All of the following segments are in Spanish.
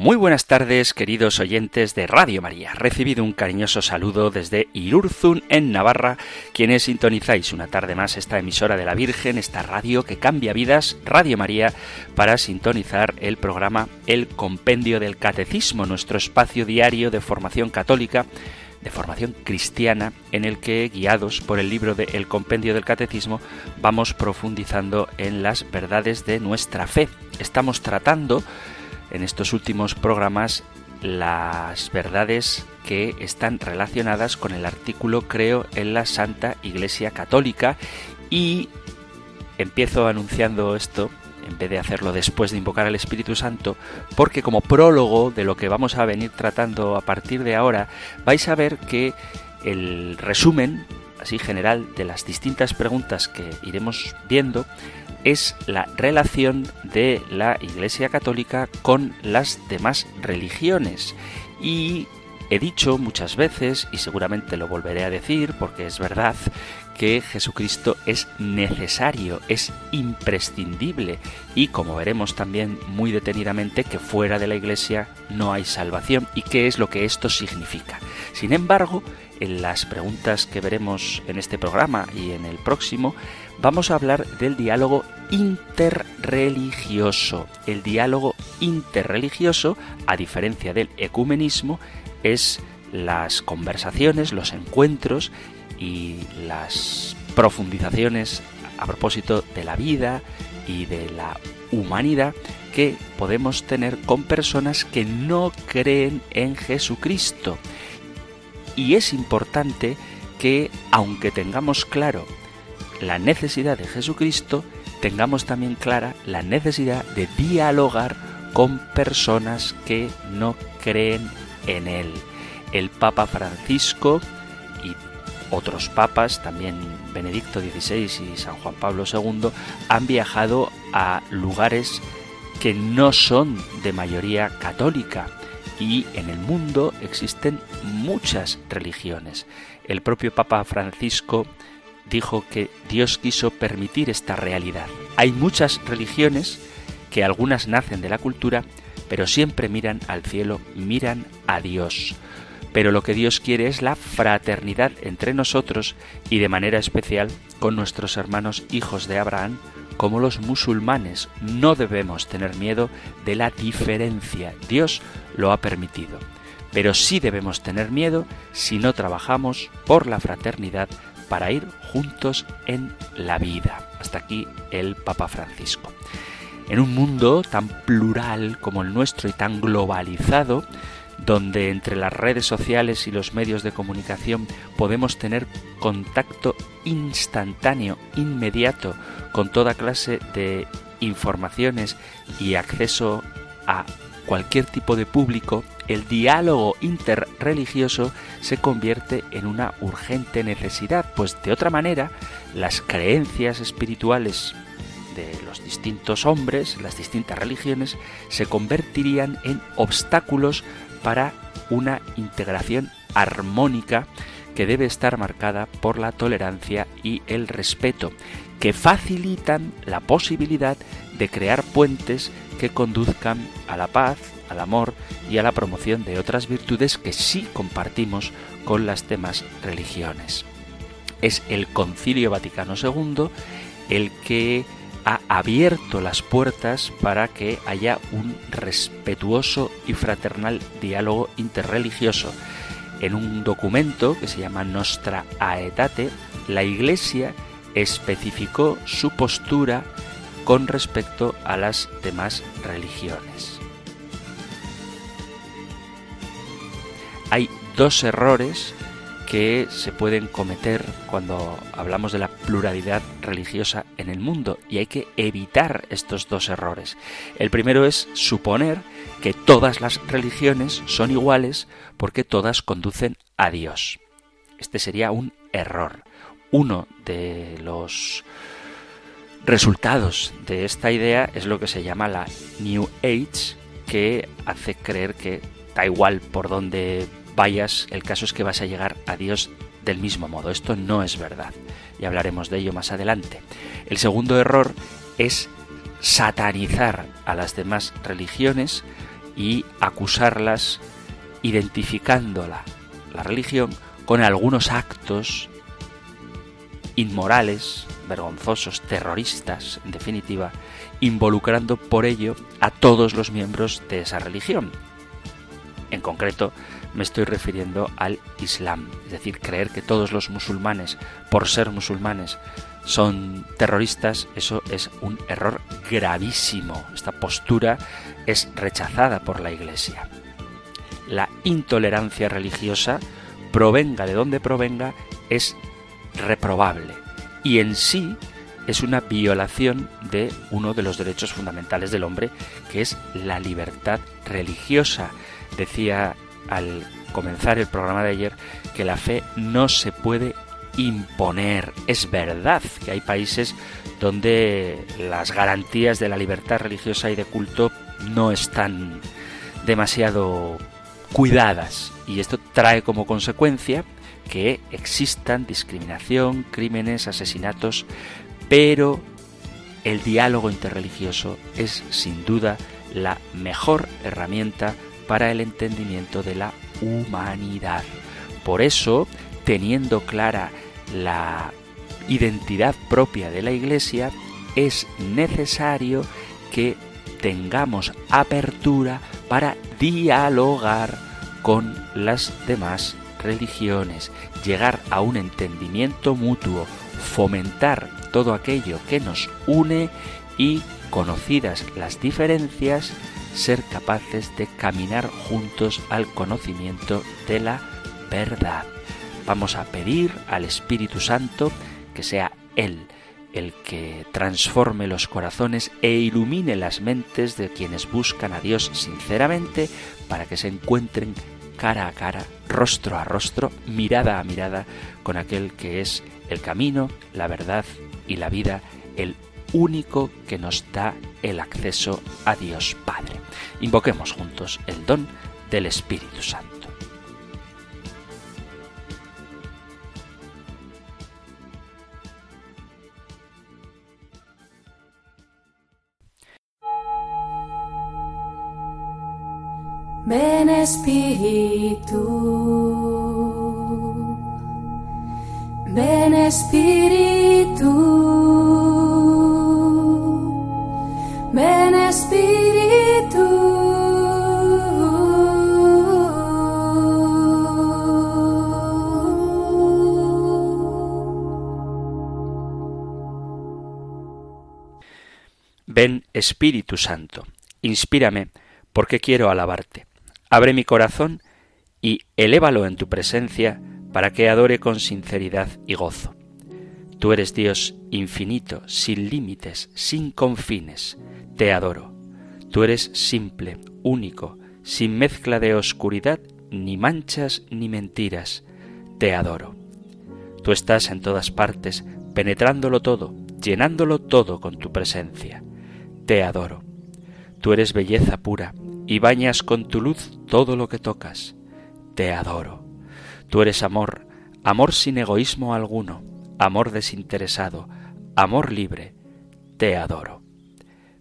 Muy buenas tardes, queridos oyentes de Radio María. Recibido un cariñoso saludo desde Irurzun, en Navarra, quienes sintonizáis una tarde más esta emisora de la Virgen, esta radio que cambia vidas, Radio María, para sintonizar el programa El Compendio del Catecismo, nuestro espacio diario de formación católica de formación cristiana en el que, guiados por el libro de El Compendio del Catecismo, vamos profundizando en las verdades de nuestra fe. Estamos tratando en estos últimos programas las verdades que están relacionadas con el artículo Creo en la Santa Iglesia Católica. Y empiezo anunciando esto en vez de hacerlo después de invocar al Espíritu Santo, porque como prólogo de lo que vamos a venir tratando a partir de ahora, vais a ver que el resumen, así general, de las distintas preguntas que iremos viendo, es la relación de la Iglesia Católica con las demás religiones. Y he dicho muchas veces, y seguramente lo volveré a decir porque es verdad, que Jesucristo es necesario, es imprescindible y como veremos también muy detenidamente que fuera de la Iglesia no hay salvación y qué es lo que esto significa. Sin embargo, en las preguntas que veremos en este programa y en el próximo, vamos a hablar del diálogo interreligioso. El diálogo interreligioso, a diferencia del ecumenismo, es las conversaciones, los encuentros y las profundizaciones a propósito de la vida y de la humanidad que podemos tener con personas que no creen en Jesucristo. Y es importante que, aunque tengamos claro la necesidad de Jesucristo, tengamos también clara la necesidad de dialogar con personas que no creen en Él. El Papa Francisco y otros papas, también Benedicto XVI y San Juan Pablo II, han viajado a lugares que no son de mayoría católica y en el mundo existen muchas religiones. El propio Papa Francisco dijo que Dios quiso permitir esta realidad. Hay muchas religiones que algunas nacen de la cultura, pero siempre miran al cielo, miran a Dios. Pero lo que Dios quiere es la fraternidad entre nosotros y de manera especial con nuestros hermanos hijos de Abraham, como los musulmanes. No debemos tener miedo de la diferencia. Dios lo ha permitido. Pero sí debemos tener miedo si no trabajamos por la fraternidad para ir juntos en la vida. Hasta aquí el Papa Francisco. En un mundo tan plural como el nuestro y tan globalizado, donde entre las redes sociales y los medios de comunicación podemos tener contacto instantáneo, inmediato, con toda clase de informaciones y acceso a cualquier tipo de público, el diálogo interreligioso se convierte en una urgente necesidad, pues de otra manera las creencias espirituales de los distintos hombres, las distintas religiones, se convertirían en obstáculos para una integración armónica que debe estar marcada por la tolerancia y el respeto, que facilitan la posibilidad de crear puentes que conduzcan a la paz, al amor y a la promoción de otras virtudes que sí compartimos con las demás religiones. Es el Concilio Vaticano II el que ha abierto las puertas para que haya un respetuoso y fraternal diálogo interreligioso. En un documento que se llama Nostra Aetate, la Iglesia especificó su postura con respecto a las demás religiones. Hay dos errores que se pueden cometer cuando hablamos de la pluralidad religiosa en el mundo y hay que evitar estos dos errores. El primero es suponer que todas las religiones son iguales porque todas conducen a Dios. Este sería un error. Uno de los resultados de esta idea es lo que se llama la New Age, que hace creer que da igual por dónde vayas, el caso es que vas a llegar a Dios del mismo modo. Esto no es verdad y hablaremos de ello más adelante. El segundo error es satanizar a las demás religiones y acusarlas identificándola, la religión, con algunos actos inmorales, vergonzosos, terroristas, en definitiva, involucrando por ello a todos los miembros de esa religión. En concreto, me estoy refiriendo al Islam, es decir, creer que todos los musulmanes, por ser musulmanes, son terroristas, eso es un error gravísimo. Esta postura es rechazada por la Iglesia. La intolerancia religiosa, provenga de donde provenga, es reprobable y en sí es una violación de uno de los derechos fundamentales del hombre, que es la libertad religiosa. Decía al comenzar el programa de ayer que la fe no se puede imponer. Es verdad que hay países donde las garantías de la libertad religiosa y de culto no están demasiado cuidadas y esto trae como consecuencia que existan discriminación, crímenes, asesinatos, pero el diálogo interreligioso es sin duda la mejor herramienta para el entendimiento de la humanidad. Por eso, teniendo clara la identidad propia de la Iglesia, es necesario que tengamos apertura para dialogar con las demás religiones, llegar a un entendimiento mutuo, fomentar todo aquello que nos une y, conocidas las diferencias, ser capaces de caminar juntos al conocimiento de la verdad. Vamos a pedir al Espíritu Santo que sea Él el que transforme los corazones e ilumine las mentes de quienes buscan a Dios sinceramente para que se encuentren cara a cara, rostro a rostro, mirada a mirada con aquel que es el camino, la verdad y la vida, el único que nos da el acceso a Dios Padre. Invoquemos juntos el don del Espíritu Santo. Ven Espíritu, ven Espíritu, ven Espíritu. Ven Espíritu Santo, inspírame porque quiero alabarte. Abre mi corazón y elévalo en tu presencia para que adore con sinceridad y gozo. Tú eres Dios infinito, sin límites, sin confines. Te adoro. Tú eres simple, único, sin mezcla de oscuridad, ni manchas ni mentiras. Te adoro. Tú estás en todas partes, penetrándolo todo, llenándolo todo con tu presencia. Te adoro. Tú eres belleza pura, y bañas con tu luz todo lo que tocas. Te adoro. Tú eres amor, amor sin egoísmo alguno, amor desinteresado, amor libre. Te adoro.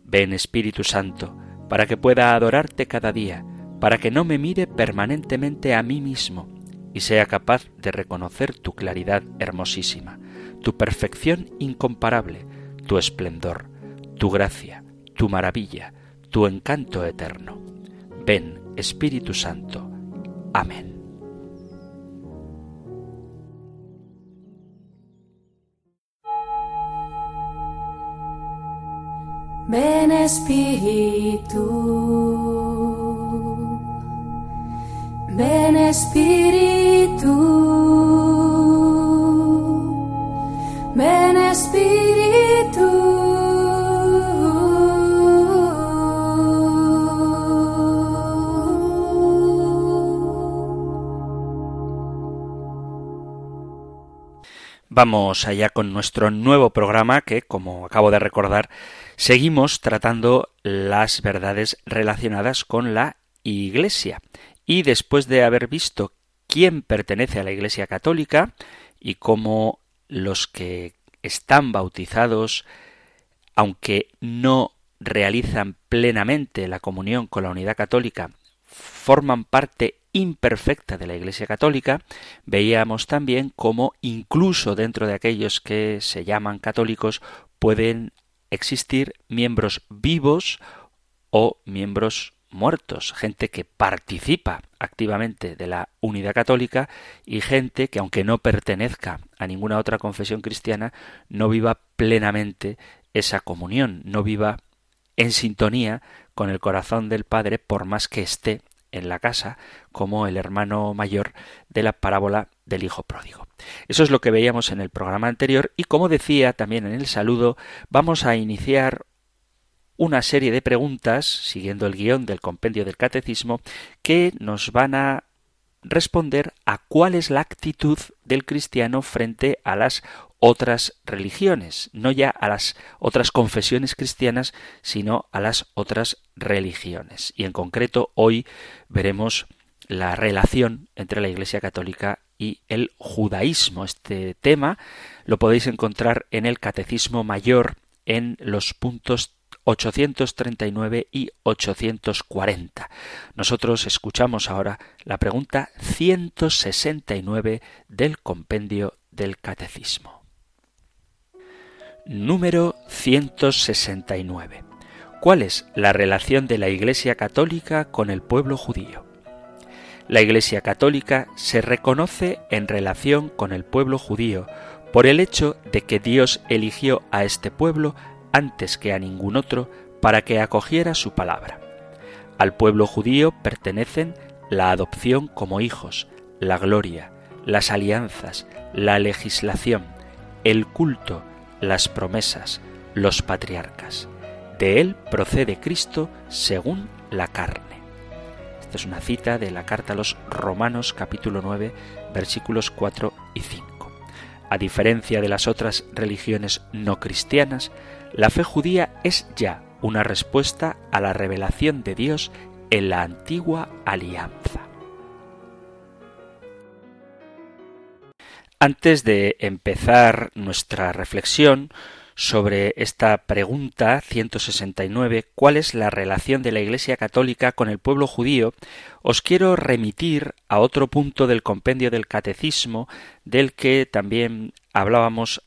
Ven Espíritu Santo, para que pueda adorarte cada día, para que no me mire permanentemente a mí mismo y sea capaz de reconocer tu claridad hermosísima, tu perfección incomparable, tu esplendor, tu gracia, tu maravilla, tu encanto eterno. Ven, Espíritu Santo. Amén. Ven Espíritu, ven Espíritu, ven Espíritu. Vamos allá con nuestro nuevo programa que, como acabo de recordar, seguimos tratando las verdades relacionadas con la Iglesia. Y después de haber visto quién pertenece a la Iglesia Católica y cómo los que están bautizados, aunque no realizan plenamente la comunión con la unidad católica, forman parte imperfecta de la Iglesia Católica, veíamos también cómo incluso dentro de aquellos que se llaman católicos pueden existir miembros vivos o miembros muertos, gente que participa activamente de la unidad católica y gente que aunque no pertenezca a ninguna otra confesión cristiana, no viva plenamente esa comunión, no viva en sintonía con el corazón del Padre por más que esté en la casa como el hermano mayor de la parábola del hijo pródigo. Eso es lo que veíamos en el programa anterior y como decía también en el saludo, vamos a iniciar una serie de preguntas, siguiendo el guion del compendio del catecismo, que nos van a responder a cuál es la actitud del cristiano frente a las otras religiones, no ya a las otras confesiones cristianas, sino a las otras religiones. Y en concreto hoy veremos la relación entre la Iglesia Católica y el judaísmo. Este tema lo podéis encontrar en el Catecismo Mayor en los puntos 839 y 840. Nosotros escuchamos ahora la pregunta 169 del compendio del Catecismo. Número 169. ¿Cuál es la relación de la Iglesia Católica con el pueblo judío? La Iglesia Católica se reconoce en relación con el pueblo judío por el hecho de que Dios eligió a este pueblo antes que a ningún otro para que acogiera su palabra. Al pueblo judío pertenecen la adopción como hijos, la gloria, las alianzas, la legislación, el culto, las promesas, los patriarcas. De él procede Cristo según la carne. Esta es una cita de la carta a los Romanos capítulo 9 versículos 4 y 5. A diferencia de las otras religiones no cristianas, la fe judía es ya una respuesta a la revelación de Dios en la antigua alianza. Antes de empezar nuestra reflexión sobre esta pregunta 169, ¿cuál es la relación de la Iglesia Católica con el pueblo judío? Os quiero remitir a otro punto del compendio del Catecismo del que también hablábamos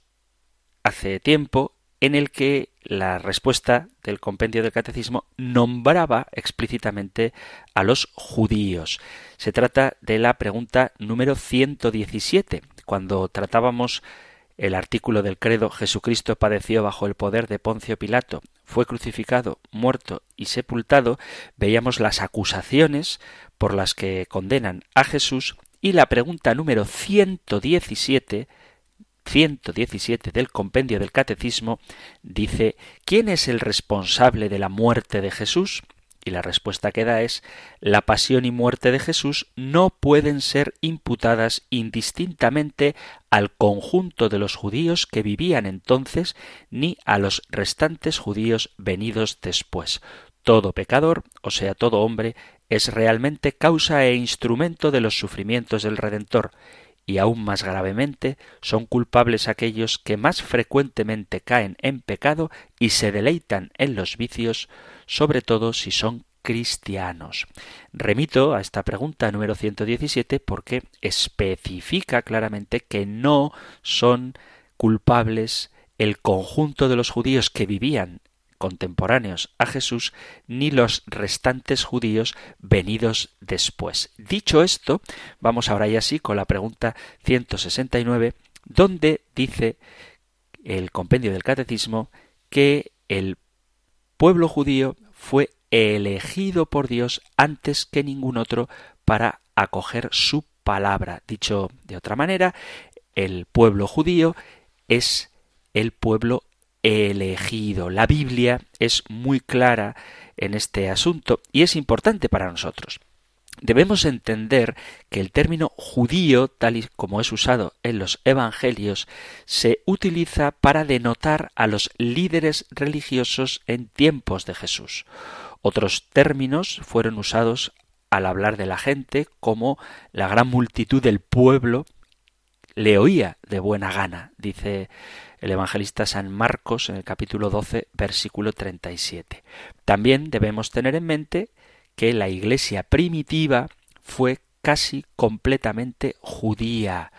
hace tiempo en el que la respuesta del compendio del catecismo nombraba explícitamente a los judíos. Se trata de la pregunta número 117. Cuando tratábamos el artículo del credo Jesucristo padeció bajo el poder de Poncio Pilato, fue crucificado, muerto y sepultado, veíamos las acusaciones por las que condenan a Jesús y la pregunta número 117 117 del compendio del Catecismo dice ¿Quién es el responsable de la muerte de Jesús? Y la respuesta que da es la pasión y muerte de Jesús no pueden ser imputadas indistintamente al conjunto de los judíos que vivían entonces ni a los restantes judíos venidos después. Todo pecador, o sea, todo hombre, es realmente causa e instrumento de los sufrimientos del Redentor, y aún más gravemente son culpables aquellos que más frecuentemente caen en pecado y se deleitan en los vicios, sobre todo si son cristianos. Remito a esta pregunta número 117 porque especifica claramente que no son culpables el conjunto de los judíos que vivían contemporáneos a Jesús ni los restantes judíos venidos después. Dicho esto, vamos ahora ya sí con la pregunta 169, donde dice el compendio del catecismo que el pueblo judío fue elegido por Dios antes que ningún otro para acoger su palabra. Dicho de otra manera, el pueblo judío es el pueblo elegido. La Biblia es muy clara en este asunto y es importante para nosotros. Debemos entender que el término judío, tal y como es usado en los evangelios, se utiliza para denotar a los líderes religiosos en tiempos de Jesús. Otros términos fueron usados al hablar de la gente, como la gran multitud del pueblo le oía de buena gana, dice el evangelista San Marcos en el capítulo 12, versículo 37. También debemos tener en mente que la iglesia primitiva fue casi completamente judía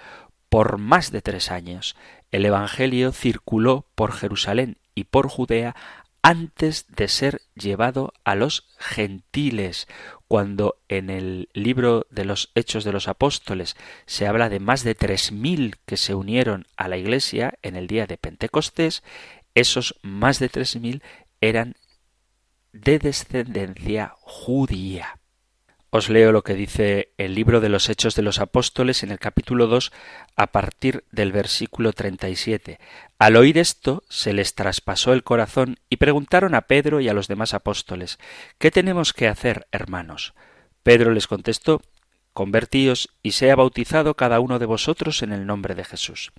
por más de tres años. El Evangelio circuló por Jerusalén y por Judea antes de ser llevado a los gentiles, cuando en el libro de los Hechos de los Apóstoles se habla de más de tres mil que se unieron a la Iglesia en el día de Pentecostés, esos más de tres mil eran de descendencia judía. Os leo lo que dice el libro de los Hechos de los Apóstoles en el capítulo 2 a partir del versículo 37. Al oír esto se les traspasó el corazón y preguntaron a Pedro y a los demás apóstoles ¿Qué tenemos que hacer, hermanos? Pedro les contestó Convertíos y sea bautizado cada uno de vosotros en el nombre de Jesús,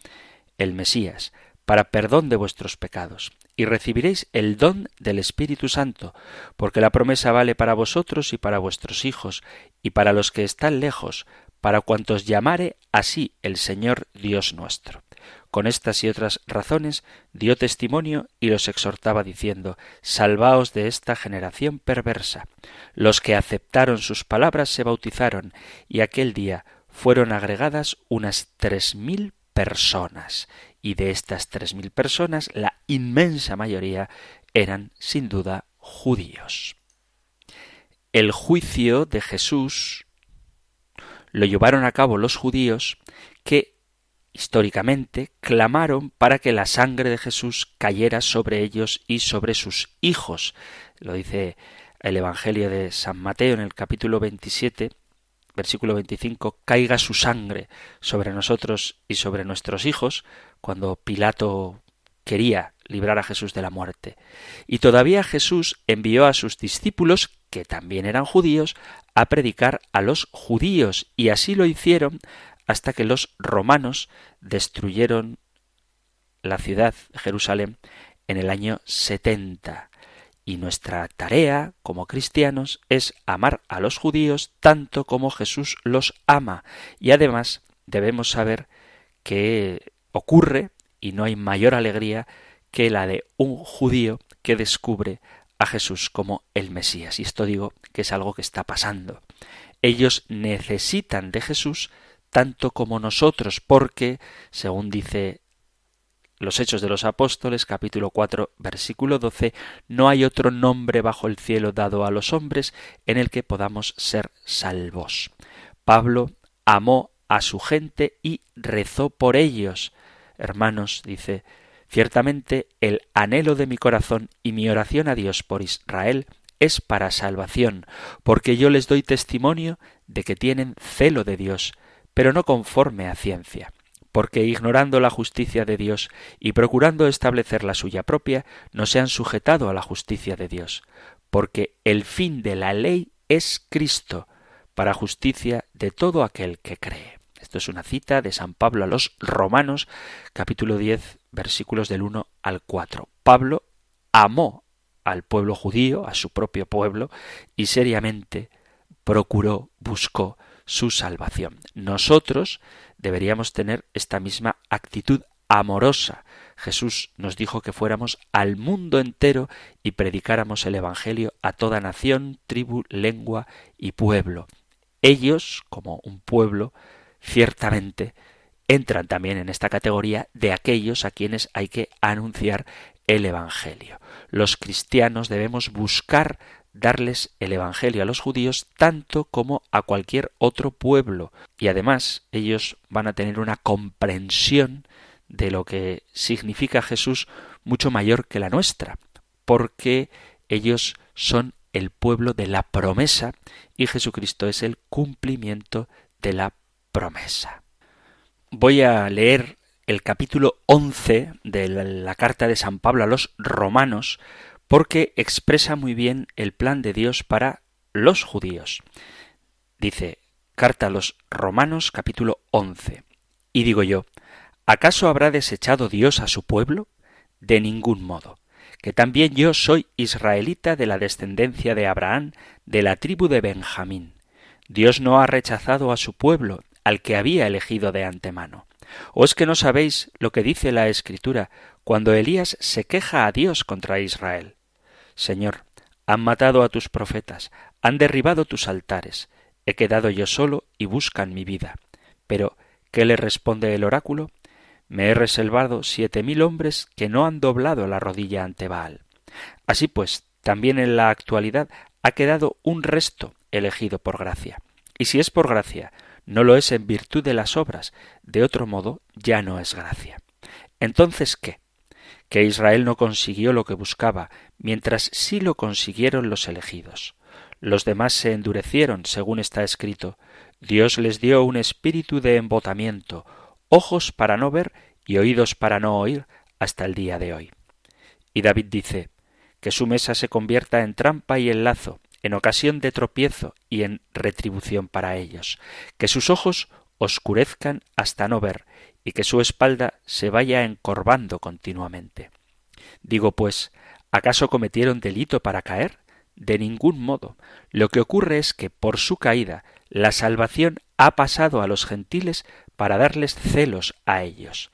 el Mesías, para perdón de vuestros pecados y recibiréis el don del Espíritu Santo, porque la promesa vale para vosotros y para vuestros hijos, y para los que están lejos, para cuantos llamare así el Señor Dios nuestro. Con estas y otras razones dio testimonio y los exhortaba diciendo Salvaos de esta generación perversa. Los que aceptaron sus palabras se bautizaron, y aquel día fueron agregadas unas tres mil personas, y de estas tres mil personas la inmensa mayoría eran sin duda judíos. El juicio de Jesús lo llevaron a cabo los judíos que históricamente clamaron para que la sangre de Jesús cayera sobre ellos y sobre sus hijos. Lo dice el Evangelio de San Mateo en el capítulo 27, versículo 25, caiga su sangre sobre nosotros y sobre nuestros hijos, cuando Pilato quería librar a Jesús de la muerte. Y todavía Jesús envió a sus discípulos, que también eran judíos, a predicar a los judíos, y así lo hicieron hasta que los romanos destruyeron la ciudad Jerusalén en el año 70. Y nuestra tarea como cristianos es amar a los judíos tanto como Jesús los ama. Y además debemos saber que ocurre, y no hay mayor alegría que la de un judío que descubre a Jesús como el Mesías. Y esto digo que es algo que está pasando. Ellos necesitan de Jesús tanto como nosotros, porque, según dice los Hechos de los Apóstoles, capítulo 4, versículo 12, no hay otro nombre bajo el cielo dado a los hombres en el que podamos ser salvos. Pablo amó a su gente y rezó por ellos. Hermanos, dice, ciertamente el anhelo de mi corazón y mi oración a Dios por Israel es para salvación, porque yo les doy testimonio de que tienen celo de Dios, pero no conforme a ciencia porque ignorando la justicia de Dios y procurando establecer la suya propia, no se han sujetado a la justicia de Dios, porque el fin de la ley es Cristo, para justicia de todo aquel que cree. Esto es una cita de San Pablo a los Romanos, capítulo 10, versículos del 1 al 4. Pablo amó al pueblo judío, a su propio pueblo, y seriamente procuró, buscó su salvación. Nosotros deberíamos tener esta misma actitud amorosa. Jesús nos dijo que fuéramos al mundo entero y predicáramos el Evangelio a toda nación, tribu, lengua y pueblo. Ellos, como un pueblo, ciertamente entran también en esta categoría de aquellos a quienes hay que anunciar el Evangelio. Los cristianos debemos buscar darles el Evangelio a los judíos tanto como a cualquier otro pueblo. Y además ellos van a tener una comprensión de lo que significa Jesús mucho mayor que la nuestra, porque ellos son el pueblo de la promesa y Jesucristo es el cumplimiento de la promesa. Voy a leer el capítulo 11 de la carta de San Pablo a los romanos porque expresa muy bien el plan de Dios para los judíos. Dice, carta a los Romanos capítulo 11. Y digo yo, ¿acaso habrá desechado Dios a su pueblo? De ningún modo. Que también yo soy israelita de la descendencia de Abraham, de la tribu de Benjamín. Dios no ha rechazado a su pueblo, al que había elegido de antemano. ¿O es que no sabéis lo que dice la Escritura cuando Elías se queja a Dios contra Israel? Señor, han matado a tus profetas, han derribado tus altares, he quedado yo solo y buscan mi vida. Pero, ¿qué le responde el oráculo? Me he reservado siete mil hombres que no han doblado la rodilla ante Baal. Así pues, también en la actualidad ha quedado un resto elegido por gracia. Y si es por gracia, no lo es en virtud de las obras, de otro modo ya no es gracia. Entonces, ¿qué? Que Israel no consiguió lo que buscaba, mientras sí lo consiguieron los elegidos. Los demás se endurecieron, según está escrito. Dios les dio un espíritu de embotamiento, ojos para no ver y oídos para no oír, hasta el día de hoy. Y David dice, que su mesa se convierta en trampa y en lazo, en ocasión de tropiezo y en retribución para ellos, que sus ojos oscurezcan hasta no ver, y que su espalda se vaya encorvando continuamente. Digo pues, ¿acaso cometieron delito para caer? De ningún modo. Lo que ocurre es que por su caída la salvación ha pasado a los gentiles para darles celos a ellos.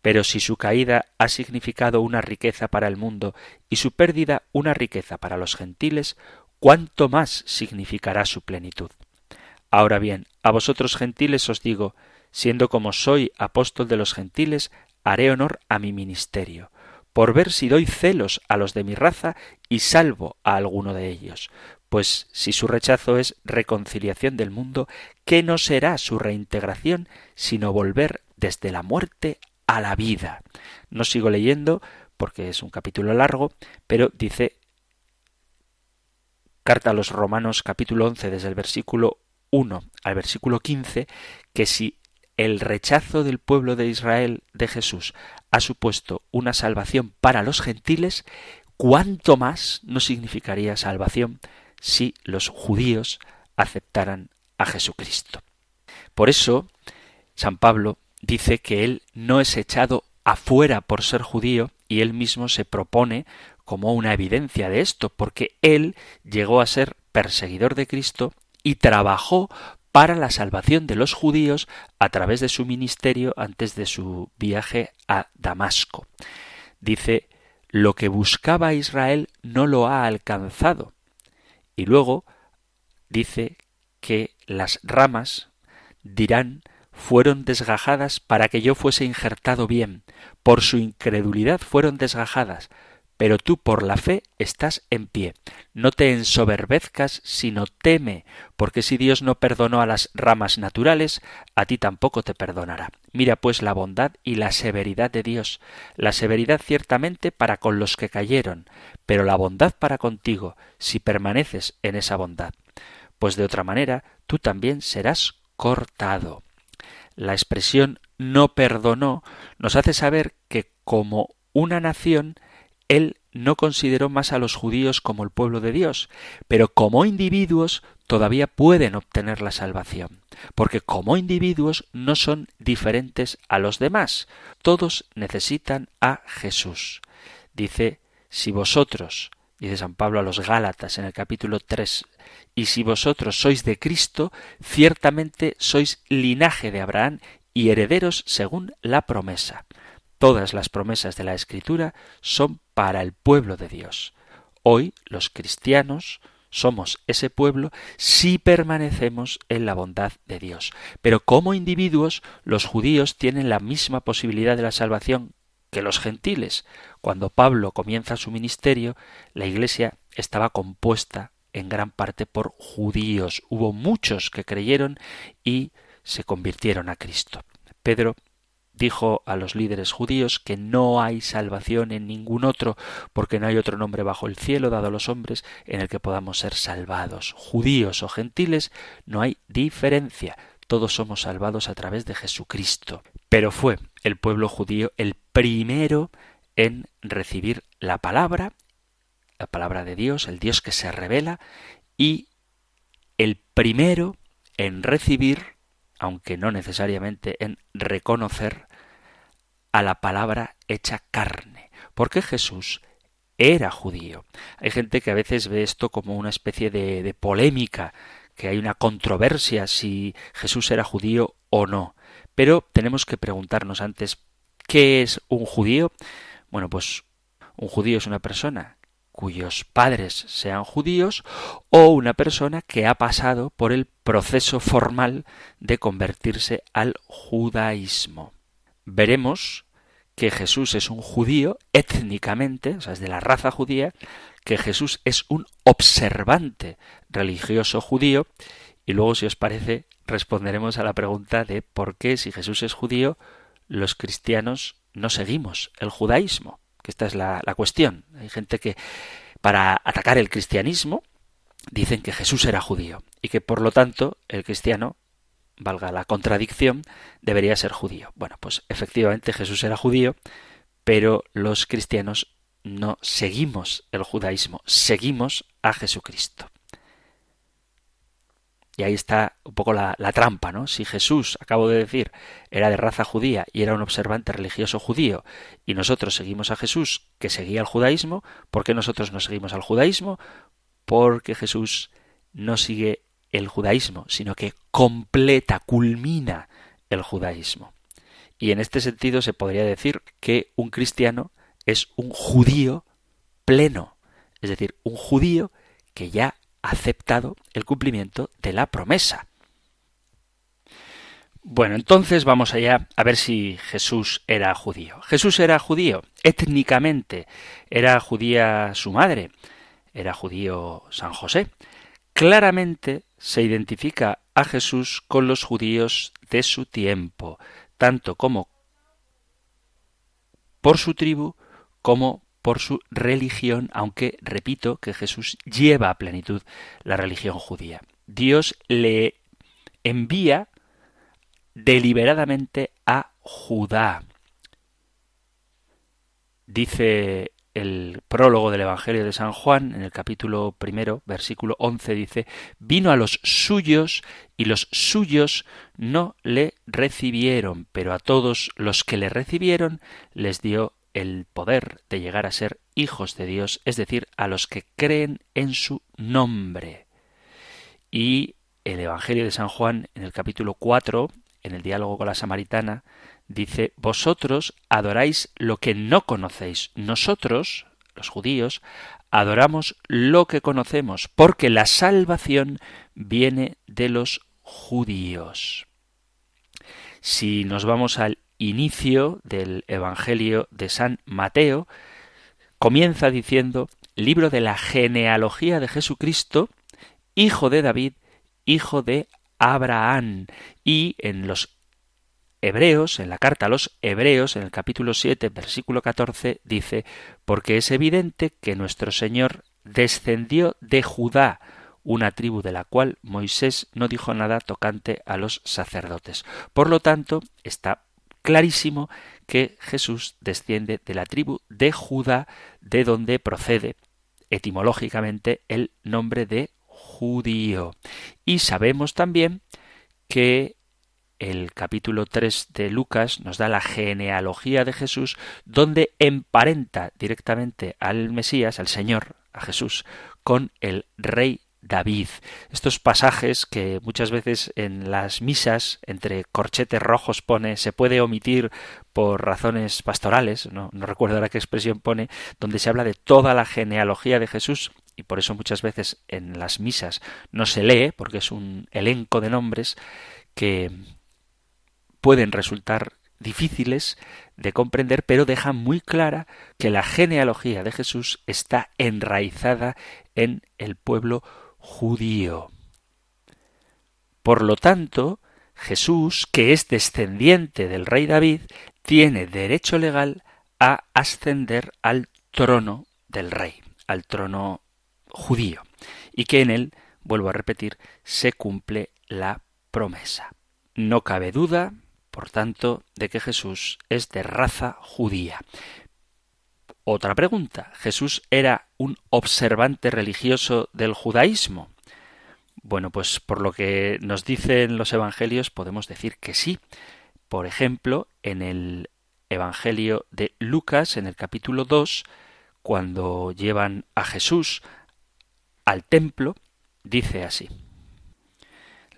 Pero si su caída ha significado una riqueza para el mundo y su pérdida una riqueza para los gentiles, cuánto más significará su plenitud. Ahora bien, a vosotros gentiles os digo, siendo como soy apóstol de los gentiles, haré honor a mi ministerio, por ver si doy celos a los de mi raza y salvo a alguno de ellos. Pues si su rechazo es reconciliación del mundo, ¿qué no será su reintegración sino volver desde la muerte a la vida? No sigo leyendo porque es un capítulo largo, pero dice carta a los Romanos capítulo 11 desde el versículo 1 al versículo 15 que si el rechazo del pueblo de Israel de Jesús ha supuesto una salvación para los gentiles, cuánto más no significaría salvación si los judíos aceptaran a Jesucristo. Por eso, San Pablo dice que él no es echado afuera por ser judío y él mismo se propone como una evidencia de esto, porque él llegó a ser perseguidor de Cristo y trabajó para la salvación de los judíos a través de su ministerio antes de su viaje a Damasco. Dice, lo que buscaba Israel no lo ha alcanzado. Y luego dice que las ramas dirán fueron desgajadas para que yo fuese injertado bien. Por su incredulidad fueron desgajadas, pero tú por la fe estás en pie. No te ensoberbezcas, sino teme, porque si Dios no perdonó a las ramas naturales, a ti tampoco te perdonará. Mira pues la bondad y la severidad de Dios, la severidad ciertamente para con los que cayeron, pero la bondad para contigo, si permaneces en esa bondad. Pues de otra manera, tú también serás cortado. La expresión no perdonó nos hace saber que como una nación él no consideró más a los judíos como el pueblo de Dios, pero como individuos todavía pueden obtener la salvación, porque como individuos no son diferentes a los demás, todos necesitan a Jesús. Dice, si vosotros, dice San Pablo a los Gálatas en el capítulo 3, y si vosotros sois de Cristo, ciertamente sois linaje de Abraham y herederos según la promesa. Todas las promesas de la Escritura son para el pueblo de Dios. Hoy los cristianos somos ese pueblo si permanecemos en la bondad de Dios. Pero como individuos, los judíos tienen la misma posibilidad de la salvación que los gentiles. Cuando Pablo comienza su ministerio, la iglesia estaba compuesta en gran parte por judíos. Hubo muchos que creyeron y se convirtieron a Cristo. Pedro dijo a los líderes judíos que no hay salvación en ningún otro, porque no hay otro nombre bajo el cielo dado a los hombres en el que podamos ser salvados. Judíos o gentiles, no hay diferencia. Todos somos salvados a través de Jesucristo. Pero fue el pueblo judío el primero en recibir la palabra, la palabra de Dios, el Dios que se revela, y el primero en recibir, aunque no necesariamente en reconocer, a la palabra hecha carne, porque Jesús era judío. Hay gente que a veces ve esto como una especie de, de polémica, que hay una controversia si Jesús era judío o no. Pero tenemos que preguntarnos antes, ¿qué es un judío? Bueno, pues un judío es una persona cuyos padres sean judíos o una persona que ha pasado por el proceso formal de convertirse al judaísmo. Veremos que Jesús es un judío étnicamente, o sea, es de la raza judía, que Jesús es un observante religioso judío, y luego, si os parece, responderemos a la pregunta de por qué, si Jesús es judío, los cristianos no seguimos el judaísmo, que esta es la, la cuestión. Hay gente que, para atacar el cristianismo, dicen que Jesús era judío y que por lo tanto el cristiano valga la contradicción, debería ser judío. Bueno, pues efectivamente Jesús era judío, pero los cristianos no seguimos el judaísmo, seguimos a Jesucristo. Y ahí está un poco la, la, trampa, ¿no? Si Jesús, acabo de decir, era de raza judía y era un observante religioso judío, y nosotros seguimos a Jesús, que seguía el judaísmo, ¿por qué nosotros no seguimos al judaísmo? Porque Jesús no sigue el judaísmo, sino que completa, culmina el judaísmo. Y en este sentido se podría decir que un cristiano es un judío pleno, es decir, un judío que ya aceptado el cumplimiento de la promesa. Bueno, entonces vamos allá a ver si Jesús era judío. Jesús era judío, étnicamente era judía su madre, era judío San José. Claramente se identifica a Jesús con los judíos de su tiempo, tanto como por su tribu como por su religión, aunque repito que Jesús lleva a plenitud la religión judía. Dios le envía deliberadamente a Judá. Dice el prólogo del Evangelio de San Juan, en el capítulo primero, versículo once, dice, vino a los suyos y los suyos no le recibieron, pero a todos los que le recibieron les dio el poder de llegar a ser hijos de Dios, es decir, a los que creen en su nombre. Y el Evangelio de San Juan, en el capítulo cuatro, en el diálogo con la samaritana, dice, vosotros adoráis lo que no conocéis. Nosotros, los judíos, adoramos lo que conocemos, porque la salvación viene de los judíos. Si nos vamos al inicio del Evangelio de San Mateo, comienza diciendo, libro de la genealogía de Jesucristo, hijo de David, hijo de Abraham, y en los Hebreos, en la carta a los Hebreos, en el capítulo 7, versículo 14, dice, porque es evidente que nuestro Señor descendió de Judá, una tribu de la cual Moisés no dijo nada tocante a los sacerdotes. Por lo tanto, está clarísimo que Jesús desciende de la tribu de Judá, de donde procede etimológicamente el nombre de judío. Y sabemos también que el capítulo 3 de Lucas nos da la genealogía de Jesús, donde emparenta directamente al Mesías, al Señor, a Jesús, con el rey David. Estos pasajes que muchas veces en las misas, entre corchetes rojos pone, se puede omitir por razones pastorales, no, recuerdo ahora qué expresión pone, donde se habla de toda la genealogía de Jesús, y por eso muchas veces en las misas no se lee, porque es un elenco de nombres que pueden resultar difíciles de comprender, pero dejan muy clara que la genealogía de Jesús está enraizada en el pueblo judío. Por lo tanto, Jesús, que es descendiente del rey David, tiene derecho legal a ascender al trono del rey, al trono judío, y que en él, vuelvo a repetir, se cumple la promesa. No cabe duda por tanto, de que Jesús es de raza judía. Otra pregunta. ¿Jesús era un observante religioso del judaísmo? Bueno, pues por lo que nos dicen los evangelios podemos decir que sí. Por ejemplo, en el Evangelio de Lucas, en el capítulo 2, cuando llevan a Jesús al templo, dice así.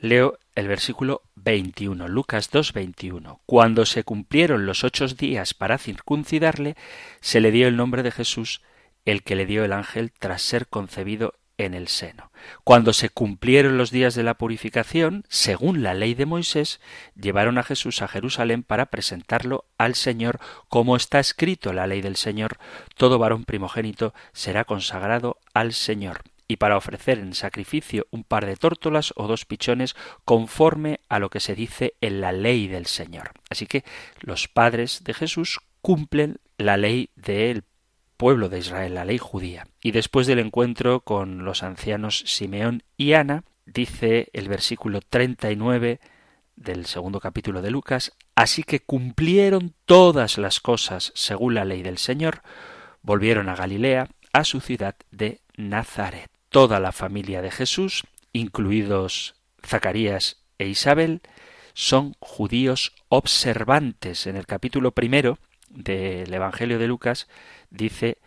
Leo el versículo 21, Lucas 2, 21. Cuando se cumplieron los ocho días para circuncidarle, se le dio el nombre de Jesús, el que le dio el ángel tras ser concebido en el seno. Cuando se cumplieron los días de la purificación, según la ley de Moisés, llevaron a Jesús a Jerusalén para presentarlo al Señor, como está escrito en la ley del Señor, todo varón primogénito será consagrado al Señor y para ofrecer en sacrificio un par de tórtolas o dos pichones conforme a lo que se dice en la ley del Señor. Así que los padres de Jesús cumplen la ley del pueblo de Israel, la ley judía. Y después del encuentro con los ancianos Simeón y Ana, dice el versículo 39 del segundo capítulo de Lucas, así que cumplieron todas las cosas según la ley del Señor, volvieron a Galilea, a su ciudad de Nazaret toda la familia de Jesús, incluidos Zacarías e Isabel, son judíos observantes. En el capítulo primero del Evangelio de Lucas dice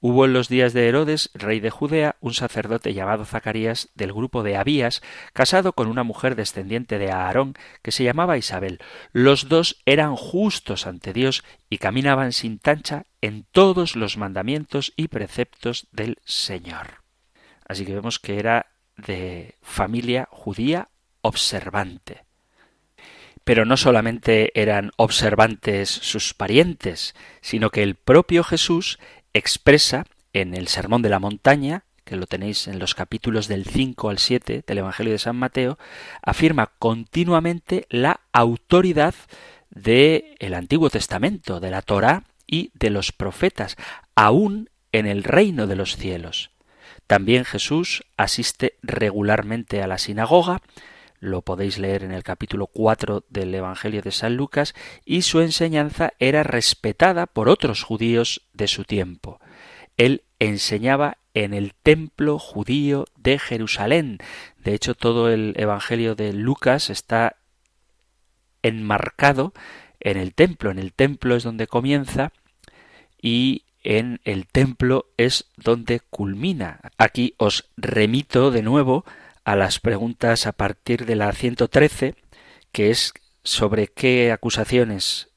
Hubo en los días de Herodes, rey de Judea, un sacerdote llamado Zacarías del grupo de Abías, casado con una mujer descendiente de Aarón que se llamaba Isabel. Los dos eran justos ante Dios y caminaban sin tancha en todos los mandamientos y preceptos del Señor. Así que vemos que era de familia judía observante. Pero no solamente eran observantes sus parientes, sino que el propio Jesús expresa en el Sermón de la Montaña, que lo tenéis en los capítulos del 5 al 7 del Evangelio de San Mateo, afirma continuamente la autoridad del el Antiguo Testamento, de la Torá y de los profetas, aún en el reino de los cielos. También Jesús asiste regularmente a la sinagoga, lo podéis leer en el capítulo 4 del Evangelio de San Lucas, y su enseñanza era respetada por otros judíos de su tiempo. Él enseñaba en el templo judío de Jerusalén. De hecho, todo el Evangelio de Lucas está enmarcado en el templo. En el templo es donde comienza y en el templo es donde culmina. Aquí os remito de nuevo a las preguntas a partir de la 113, que es sobre qué acusaciones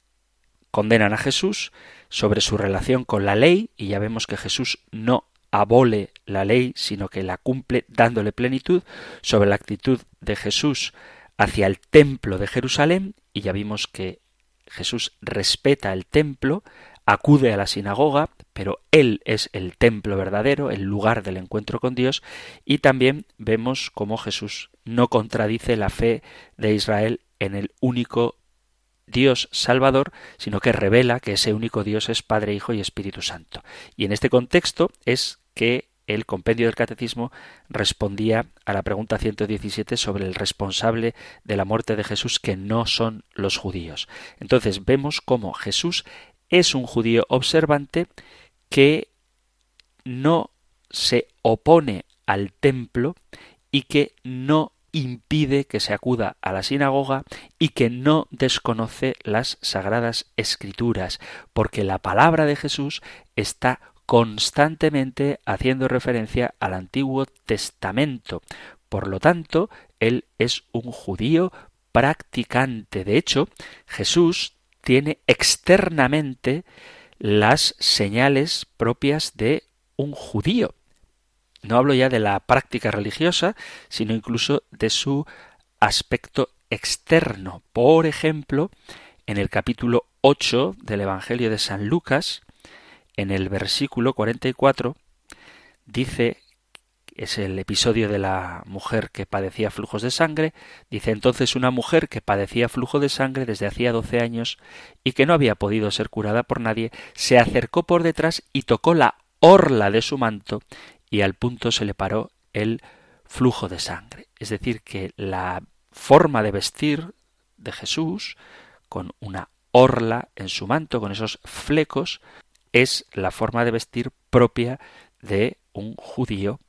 condenan a Jesús, sobre su relación con la ley, y ya vemos que Jesús no abole la ley, sino que la cumple dándole plenitud, sobre la actitud de Jesús hacia el templo de Jerusalén, y ya vimos que Jesús respeta el templo, acude a la sinagoga, pero Él es el templo verdadero, el lugar del encuentro con Dios, y también vemos cómo Jesús no contradice la fe de Israel en el único Dios Salvador, sino que revela que ese único Dios es Padre, Hijo y Espíritu Santo. Y en este contexto es que el compendio del catecismo respondía a la pregunta 117 sobre el responsable de la muerte de Jesús que no son los judíos. Entonces vemos cómo Jesús es un judío observante que no se opone al templo y que no impide que se acuda a la sinagoga y que no desconoce las sagradas escrituras, porque la palabra de Jesús está constantemente haciendo referencia al Antiguo Testamento. Por lo tanto, él es un judío practicante. De hecho, Jesús tiene externamente las señales propias de un judío. No hablo ya de la práctica religiosa, sino incluso de su aspecto externo. Por ejemplo, en el capítulo 8 del Evangelio de San Lucas, en el versículo 44, dice es el episodio de la mujer que padecía flujos de sangre. Dice entonces una mujer que padecía flujo de sangre desde hacía doce años y que no había podido ser curada por nadie, se acercó por detrás y tocó la orla de su manto y al punto se le paró el flujo de sangre. Es decir, que la forma de vestir de Jesús, con una orla en su manto, con esos flecos, es la forma de vestir propia de un judío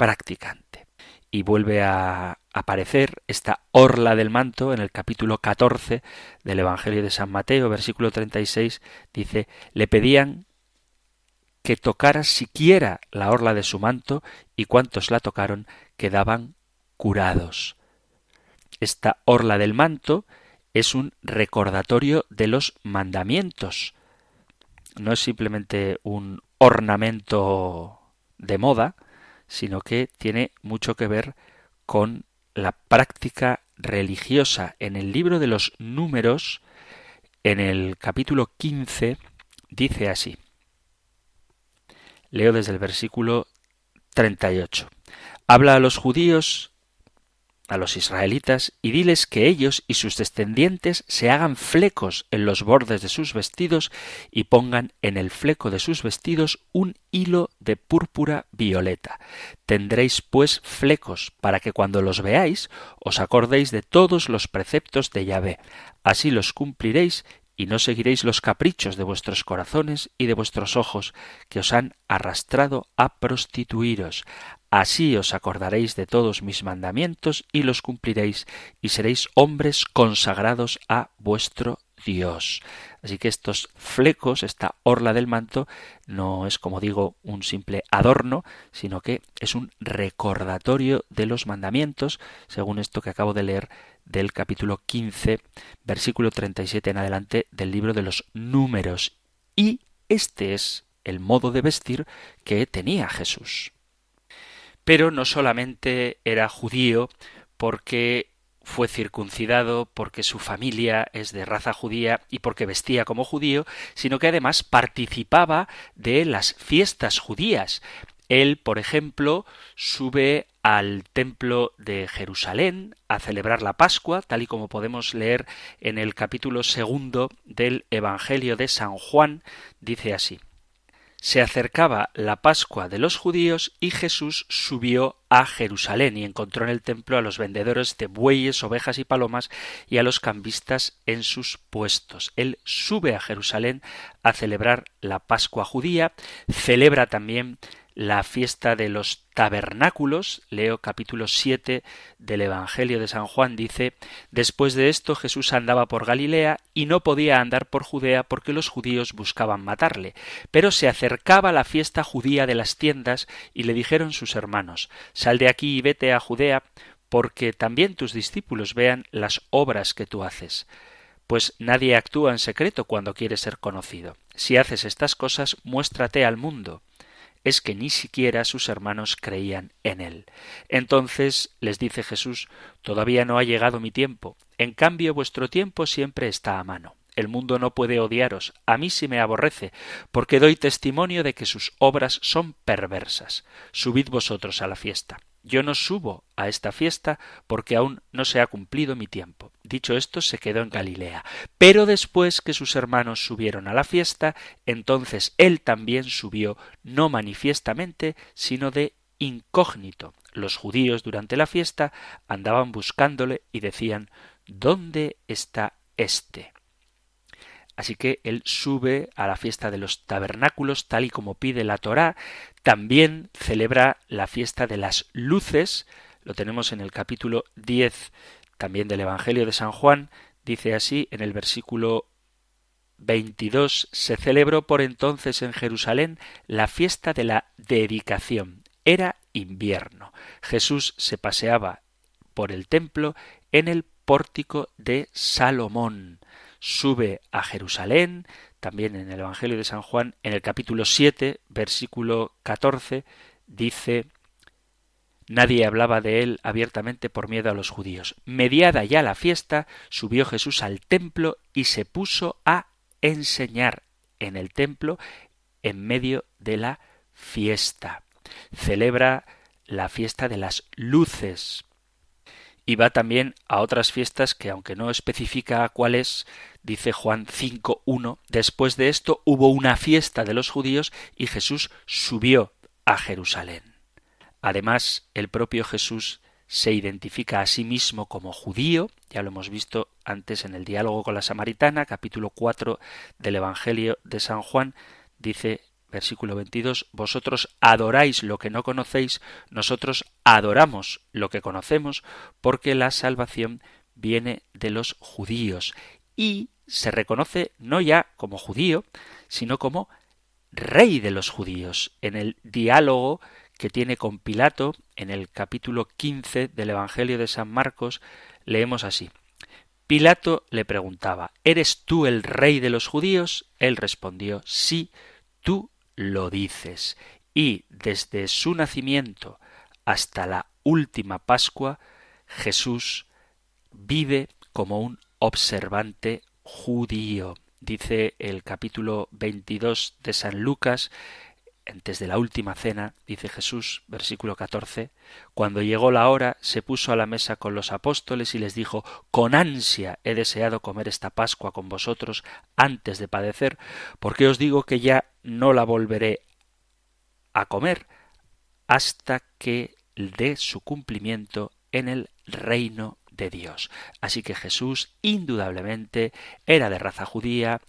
practicante. y vuelve a aparecer esta orla del manto en el capítulo 14 del Evangelio de San Mateo, versículo 36, dice, le pedían que tocara siquiera la orla de su manto y cuantos la tocaron quedaban curados. Esta orla del manto es un recordatorio de los mandamientos. No es simplemente un ornamento de moda, sino que tiene mucho que ver con la práctica religiosa. En el libro de los números, en el capítulo 15, dice así. Leo desde el versículo 38. Habla a los judíos, a los israelitas, y diles que ellos y sus descendientes se hagan flecos en los bordes de sus vestidos y pongan en el fleco de sus vestidos un hilo de púrpura violeta. Tendréis pues flecos para que cuando los veáis os acordéis de todos los preceptos de Yahvé. Así los cumpliréis y no seguiréis los caprichos de vuestros corazones y de vuestros ojos, que os han arrastrado a prostituiros. Así os acordaréis de todos mis mandamientos y los cumpliréis, y seréis hombres consagrados a vuestro Dios. Así que estos flecos, esta orla del manto, no es, como digo, un simple adorno, sino que es un recordatorio de los mandamientos, según esto que acabo de leer del capítulo 15, versículo 37 en adelante del libro de los números. Y este es el modo de vestir que tenía Jesús. Pero no solamente era judío porque fue circuncidado, porque su familia es de raza judía y porque vestía como judío, sino que además participaba de las fiestas judías. Él, por ejemplo, sube al templo de Jerusalén a celebrar la Pascua, tal y como podemos leer en el capítulo segundo del Evangelio de San Juan, dice así. Se acercaba la Pascua de los judíos y Jesús subió a Jerusalén y encontró en el templo a los vendedores de bueyes, ovejas y palomas y a los cambistas en sus puestos. Él sube a Jerusalén a celebrar la Pascua judía, celebra también la fiesta de los tabernáculos, leo capítulo 7 del Evangelio de San Juan, dice, Después de esto Jesús andaba por Galilea y no podía andar por Judea porque los judíos buscaban matarle, pero se acercaba la fiesta judía de las tiendas y le dijeron sus hermanos, Sal de aquí y vete a Judea, porque también tus discípulos vean las obras que tú haces. Pues nadie actúa en secreto cuando quiere ser conocido. Si haces estas cosas, muéstrate al mundo es que ni siquiera sus hermanos creían en él. Entonces les dice Jesús Todavía no ha llegado mi tiempo. En cambio vuestro tiempo siempre está a mano. El mundo no puede odiaros, a mí sí me aborrece, porque doy testimonio de que sus obras son perversas. Subid vosotros a la fiesta. Yo no subo a esta fiesta porque aún no se ha cumplido mi tiempo. Dicho esto, se quedó en Galilea. Pero después que sus hermanos subieron a la fiesta, entonces él también subió, no manifiestamente, sino de incógnito. Los judíos durante la fiesta andaban buscándole y decían ¿Dónde está éste? Así que él sube a la fiesta de los tabernáculos, tal y como pide la Torá. También celebra la fiesta de las luces. Lo tenemos en el capítulo 10 también del Evangelio de San Juan. Dice así en el versículo 22 se celebró por entonces en Jerusalén la fiesta de la dedicación. Era invierno. Jesús se paseaba por el templo en el pórtico de Salomón sube a Jerusalén, también en el Evangelio de San Juan, en el capítulo 7, versículo 14, dice Nadie hablaba de él abiertamente por miedo a los judíos. Mediada ya la fiesta, subió Jesús al templo y se puso a enseñar en el templo en medio de la fiesta. Celebra la fiesta de las luces, y va también a otras fiestas que aunque no especifica cuáles, dice Juan 5.1, después de esto hubo una fiesta de los judíos y Jesús subió a Jerusalén. Además, el propio Jesús se identifica a sí mismo como judío, ya lo hemos visto antes en el diálogo con la samaritana, capítulo 4 del Evangelio de San Juan, dice versículo 22, vosotros adoráis lo que no conocéis, nosotros adoramos lo que conocemos, porque la salvación viene de los judíos y se reconoce no ya como judío, sino como rey de los judíos. En el diálogo que tiene con Pilato, en el capítulo 15 del Evangelio de San Marcos, leemos así. Pilato le preguntaba, ¿Eres tú el rey de los judíos? Él respondió, sí, tú lo dices. Y desde su nacimiento hasta la última Pascua, Jesús vive como un observante judío. Dice el capítulo 22 de San Lucas, antes de la última cena, dice Jesús, versículo 14, cuando llegó la hora, se puso a la mesa con los apóstoles y les dijo, con ansia he deseado comer esta Pascua con vosotros antes de padecer, porque os digo que ya no la volveré a comer hasta que dé su cumplimiento en el reino de Dios. Así que Jesús indudablemente era de raza judía,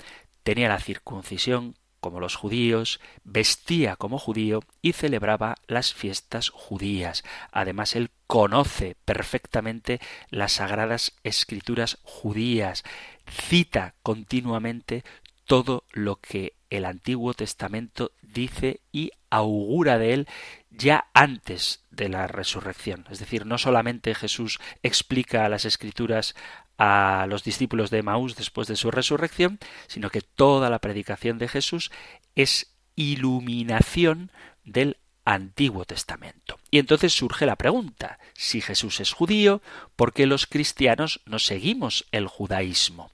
tenía la circuncisión como los judíos, vestía como judío y celebraba las fiestas judías. Además, él conoce perfectamente las sagradas escrituras judías, cita continuamente todo lo que el Antiguo Testamento dice y augura de él ya antes de la resurrección. Es decir, no solamente Jesús explica las escrituras a los discípulos de Maús después de su resurrección, sino que toda la predicación de Jesús es iluminación del Antiguo Testamento. Y entonces surge la pregunta, si Jesús es judío, ¿por qué los cristianos no seguimos el judaísmo?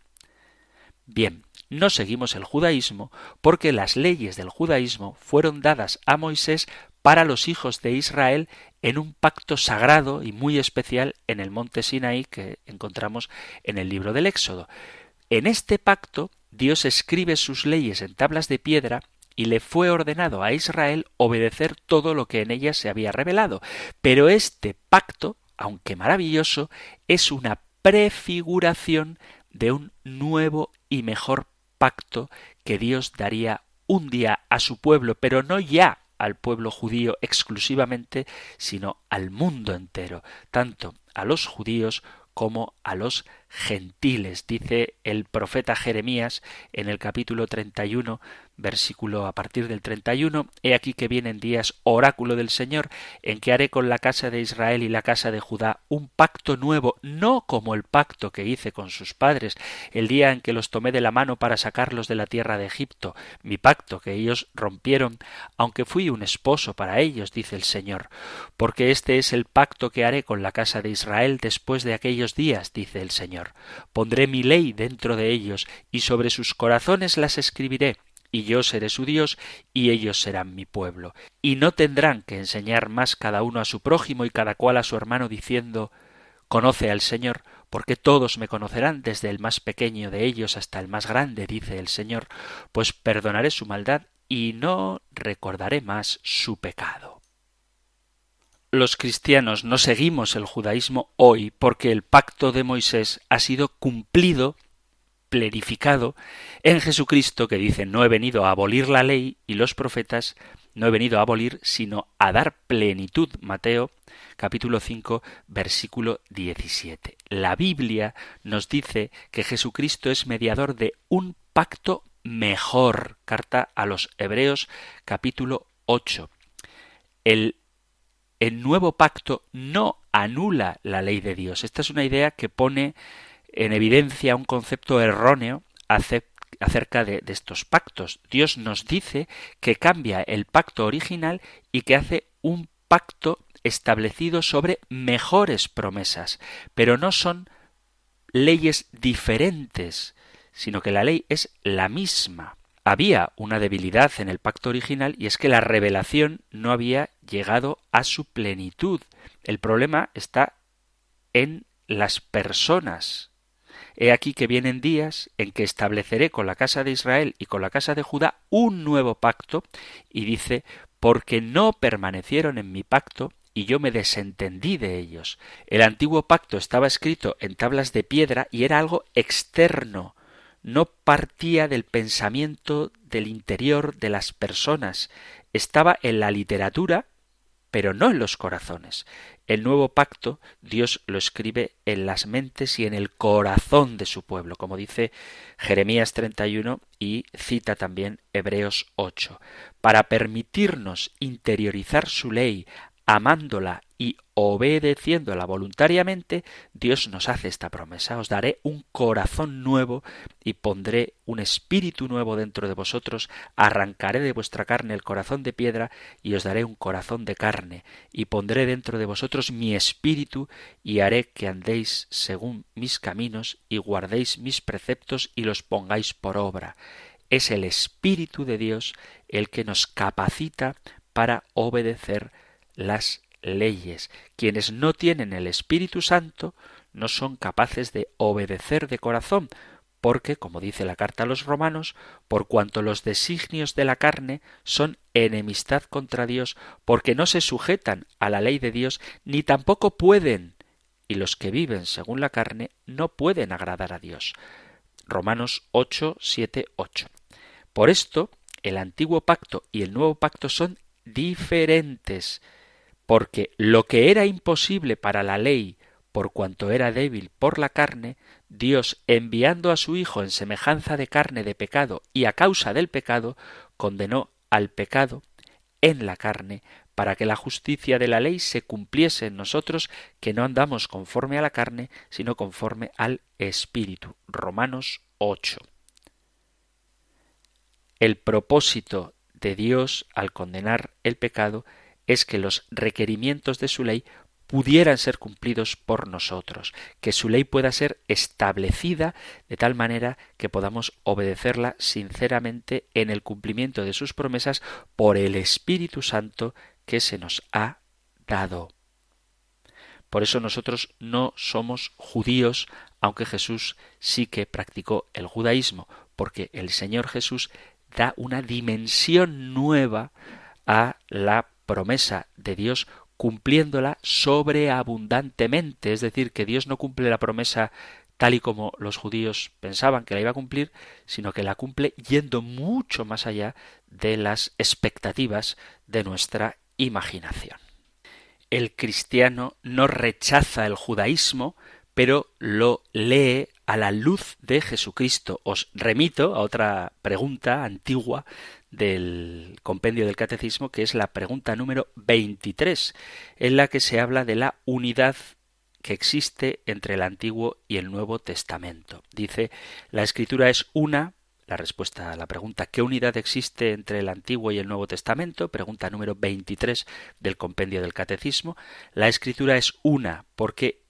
Bien, no seguimos el judaísmo porque las leyes del judaísmo fueron dadas a Moisés para los hijos de Israel en un pacto sagrado y muy especial en el monte Sinaí que encontramos en el libro del Éxodo. En este pacto Dios escribe sus leyes en tablas de piedra y le fue ordenado a Israel obedecer todo lo que en ellas se había revelado. Pero este pacto, aunque maravilloso, es una prefiguración de un nuevo y mejor pacto que Dios daría un día a su pueblo, pero no ya al pueblo judío exclusivamente, sino al mundo entero, tanto a los judíos como a los gentiles. Dice el profeta Jeremías en el capítulo 31 versículo a partir del 31, He aquí que vienen días, oráculo del Señor, en que haré con la casa de Israel y la casa de Judá un pacto nuevo, no como el pacto que hice con sus padres, el día en que los tomé de la mano para sacarlos de la tierra de Egipto, mi pacto que ellos rompieron, aunque fui un esposo para ellos, dice el Señor, porque este es el pacto que haré con la casa de Israel después de aquellos días, dice el Señor. Pondré mi ley dentro de ellos, y sobre sus corazones las escribiré, y yo seré su Dios, y ellos serán mi pueblo. Y no tendrán que enseñar más cada uno a su prójimo y cada cual a su hermano, diciendo Conoce al Señor, porque todos me conocerán desde el más pequeño de ellos hasta el más grande, dice el Señor, pues perdonaré su maldad y no recordaré más su pecado. Los cristianos no seguimos el judaísmo hoy porque el pacto de Moisés ha sido cumplido plenificado en Jesucristo que dice no he venido a abolir la ley y los profetas, no he venido a abolir, sino a dar plenitud. Mateo capítulo 5 versículo 17. La Biblia nos dice que Jesucristo es mediador de un pacto mejor. Carta a los Hebreos capítulo 8. El, el nuevo pacto no anula la ley de Dios. Esta es una idea que pone en evidencia un concepto erróneo acerca de, estos pactos. Dios nos dice que cambia el pacto original y que hace un pacto establecido sobre mejores promesas, pero no son leyes diferentes, sino que la ley es la misma. Había una debilidad en el pacto original y es que la revelación no había llegado a su plenitud. El problema está en las personas He aquí que vienen días en que estableceré con la casa de Israel y con la casa de Judá un nuevo pacto, y dice, porque no permanecieron en mi pacto, y yo me desentendí de ellos. El antiguo pacto estaba escrito en tablas de piedra y era algo externo, no partía del pensamiento del interior de las personas, estaba en la literatura, pero no en los corazones. El nuevo pacto Dios lo escribe en las mentes y en el corazón de su pueblo, como dice Jeremías 31 y cita también Hebreos 8, para permitirnos interiorizar su ley, amándola y obedeciéndola voluntariamente, Dios nos hace esta promesa. Os daré un corazón nuevo y pondré un espíritu nuevo dentro de vosotros, arrancaré de vuestra carne el corazón de piedra y os daré un corazón de carne, y pondré dentro de vosotros mi espíritu y haré que andéis según mis caminos y guardéis mis preceptos y los pongáis por obra. Es el Espíritu de Dios el que nos capacita para obedecer las leyes. Quienes no tienen el Espíritu Santo no son capaces de obedecer de corazón, porque, como dice la carta a los romanos, por cuanto los designios de la carne son enemistad contra Dios, porque no se sujetan a la ley de Dios, ni tampoco pueden, y los que viven según la carne no pueden agradar a Dios. Romanos 8, 7, 8. Por esto, el antiguo pacto y el nuevo pacto son diferentes porque lo que era imposible para la ley, por cuanto era débil por la carne, Dios, enviando a su Hijo en semejanza de carne de pecado y a causa del pecado, condenó al pecado en la carne, para que la justicia de la ley se cumpliese en nosotros, que no andamos conforme a la carne, sino conforme al Espíritu. Romanos 8. El propósito de Dios al condenar el pecado es que los requerimientos de su ley pudieran ser cumplidos por nosotros, que su ley pueda ser establecida de tal manera que podamos obedecerla sinceramente en el cumplimiento de sus promesas por el Espíritu Santo que se nos ha dado. Por eso nosotros no somos judíos, aunque Jesús sí que practicó el judaísmo, porque el Señor Jesús da una dimensión nueva a la promesa de Dios cumpliéndola sobreabundantemente, es decir, que Dios no cumple la promesa tal y como los judíos pensaban que la iba a cumplir, sino que la cumple yendo mucho más allá de las expectativas de nuestra imaginación. El cristiano no rechaza el judaísmo, pero lo lee a la luz de Jesucristo. Os remito a otra pregunta antigua del compendio del catecismo, que es la pregunta número 23, en la que se habla de la unidad que existe entre el Antiguo y el Nuevo Testamento. Dice, la escritura es una, la respuesta a la pregunta ¿qué unidad existe entre el Antiguo y el Nuevo Testamento? Pregunta número 23 del compendio del Catecismo. La escritura es una porque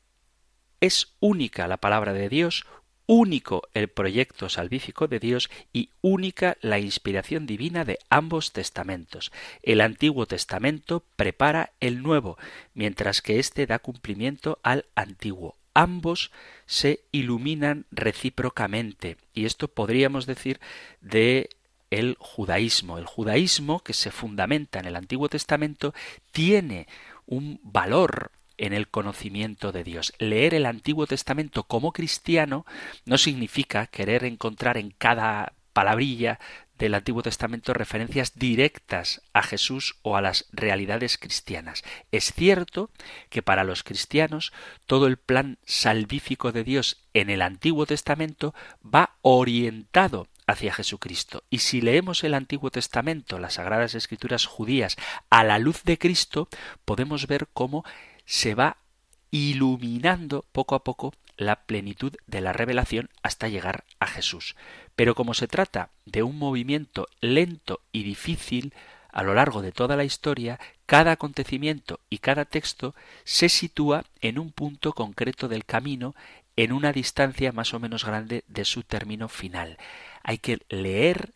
es única la palabra de Dios, único el proyecto salvífico de Dios y única la inspiración divina de ambos testamentos. El Antiguo Testamento prepara el Nuevo, mientras que éste da cumplimiento al Antiguo. Ambos se iluminan recíprocamente, y esto podríamos decir de el judaísmo. El judaísmo, que se fundamenta en el Antiguo Testamento, tiene un valor en el conocimiento de Dios. Leer el Antiguo Testamento como cristiano no significa querer encontrar en cada palabrilla del Antiguo Testamento referencias directas a Jesús o a las realidades cristianas. Es cierto que para los cristianos todo el plan salvífico de Dios en el Antiguo Testamento va orientado hacia Jesucristo. Y si leemos el Antiguo Testamento, las Sagradas Escrituras judías, a la luz de Cristo, podemos ver cómo se va iluminando poco a poco la plenitud de la revelación hasta llegar a Jesús. Pero como se trata de un movimiento lento y difícil, a lo largo de toda la historia, cada acontecimiento y cada texto se sitúa en un punto concreto del camino, en una distancia más o menos grande de su término final. Hay que leer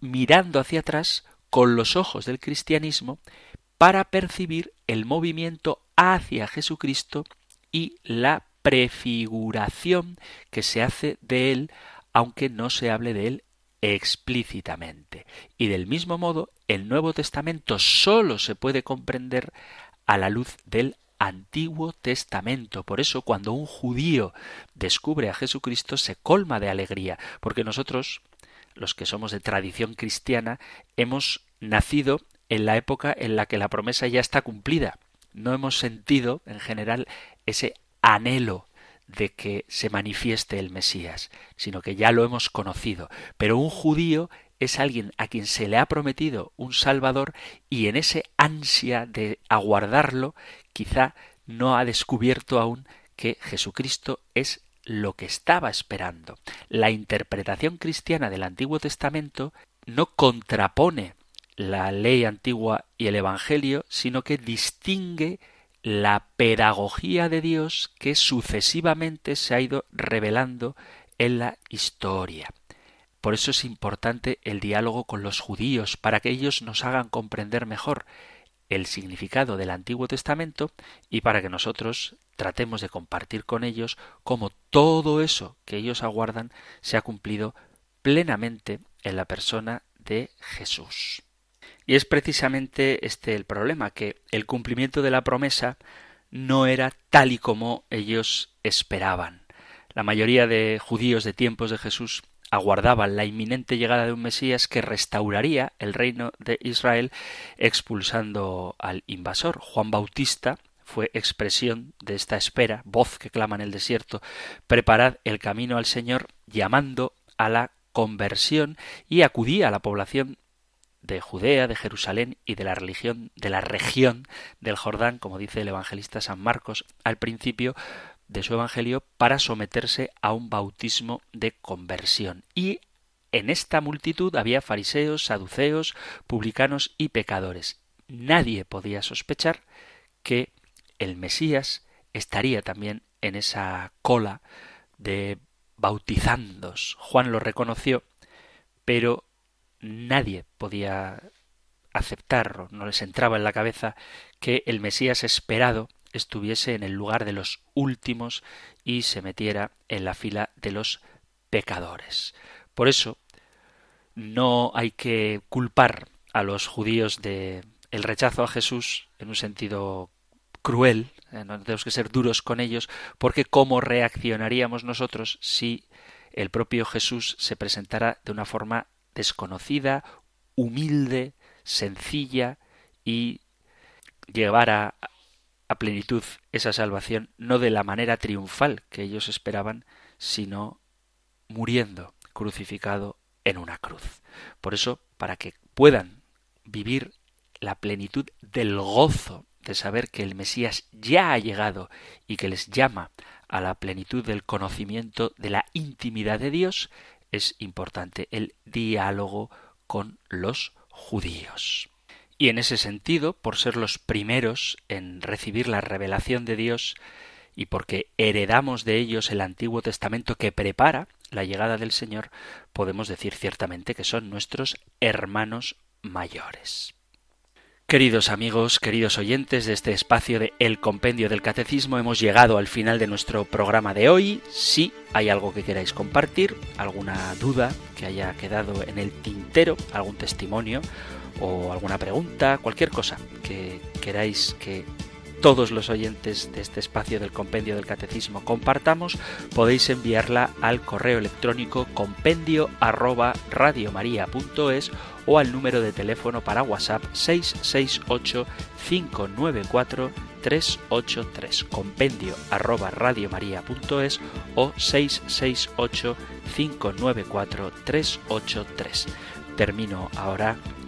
mirando hacia atrás con los ojos del cristianismo para percibir el movimiento hacia Jesucristo y la prefiguración que se hace de él, aunque no se hable de él explícitamente. Y del mismo modo, el Nuevo Testamento sólo se puede comprender a la luz del Antiguo Testamento. Por eso cuando un judío descubre a Jesucristo se colma de alegría, porque nosotros, los que somos de tradición cristiana, hemos nacido en la época en la que la promesa ya está cumplida. No hemos sentido, en general, ese anhelo de que se manifieste el Mesías, sino que ya lo hemos conocido. Pero un judío es alguien a quien se le ha prometido un Salvador y en ese ansia de aguardarlo, quizá no ha descubierto aún que Jesucristo es lo que estaba esperando. La interpretación cristiana del Antiguo Testamento no contrapone la ley antigua y el Evangelio, sino que distingue la pedagogía de Dios que sucesivamente se ha ido revelando en la historia. Por eso es importante el diálogo con los judíos, para que ellos nos hagan comprender mejor el significado del Antiguo Testamento y para que nosotros tratemos de compartir con ellos cómo todo eso que ellos aguardan se ha cumplido plenamente en la persona de Jesús. Y es precisamente este el problema, que el cumplimiento de la promesa no era tal y como ellos esperaban. La mayoría de judíos de tiempos de Jesús aguardaban la inminente llegada de un Mesías que restauraría el reino de Israel expulsando al invasor. Juan Bautista fue expresión de esta espera, voz que clama en el desierto, preparad el camino al Señor, llamando a la conversión y acudía a la población de Judea, de Jerusalén y de la religión de la región del Jordán, como dice el evangelista San Marcos al principio de su evangelio, para someterse a un bautismo de conversión. Y en esta multitud había fariseos, saduceos, publicanos y pecadores. Nadie podía sospechar que el Mesías estaría también en esa cola de bautizandos. Juan lo reconoció, pero nadie podía aceptarlo, no les entraba en la cabeza que el Mesías esperado estuviese en el lugar de los últimos y se metiera en la fila de los pecadores. Por eso no hay que culpar a los judíos de el rechazo a Jesús en un sentido cruel, eh, no tenemos que ser duros con ellos, porque cómo reaccionaríamos nosotros si el propio Jesús se presentara de una forma desconocida, humilde, sencilla y llevar a, plenitud esa salvación no de la manera triunfal que ellos esperaban, sino muriendo crucificado en una cruz. Por eso, para que puedan vivir la plenitud del gozo de saber que el Mesías ya ha llegado y que les llama a la plenitud del conocimiento de la intimidad de Dios, es importante el diálogo con los judíos. Y en ese sentido, por ser los primeros en recibir la revelación de Dios y porque heredamos de ellos el Antiguo Testamento que prepara la llegada del Señor, podemos decir ciertamente que son nuestros hermanos mayores. Queridos amigos, queridos oyentes de este espacio de El Compendio del Catecismo, hemos llegado al final de nuestro programa de hoy. Si hay algo que queráis compartir, alguna duda que haya quedado en el tintero, algún testimonio o alguna pregunta, cualquier cosa que queráis que todos los oyentes de este espacio del compendio del catecismo compartamos, podéis enviarla al correo electrónico compendio arroba o al número de teléfono para WhatsApp 668 594 383 compendio arroba radiomaria.es o 668 594 383. Termino ahora